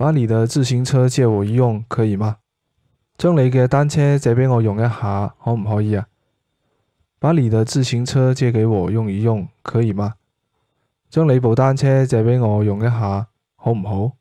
把你的自行车借我一用可以吗？将你嘅单车借俾我用一下可唔可以啊？把你的自行车借给我用一用可以吗？将你部单车借俾我用一下好唔好？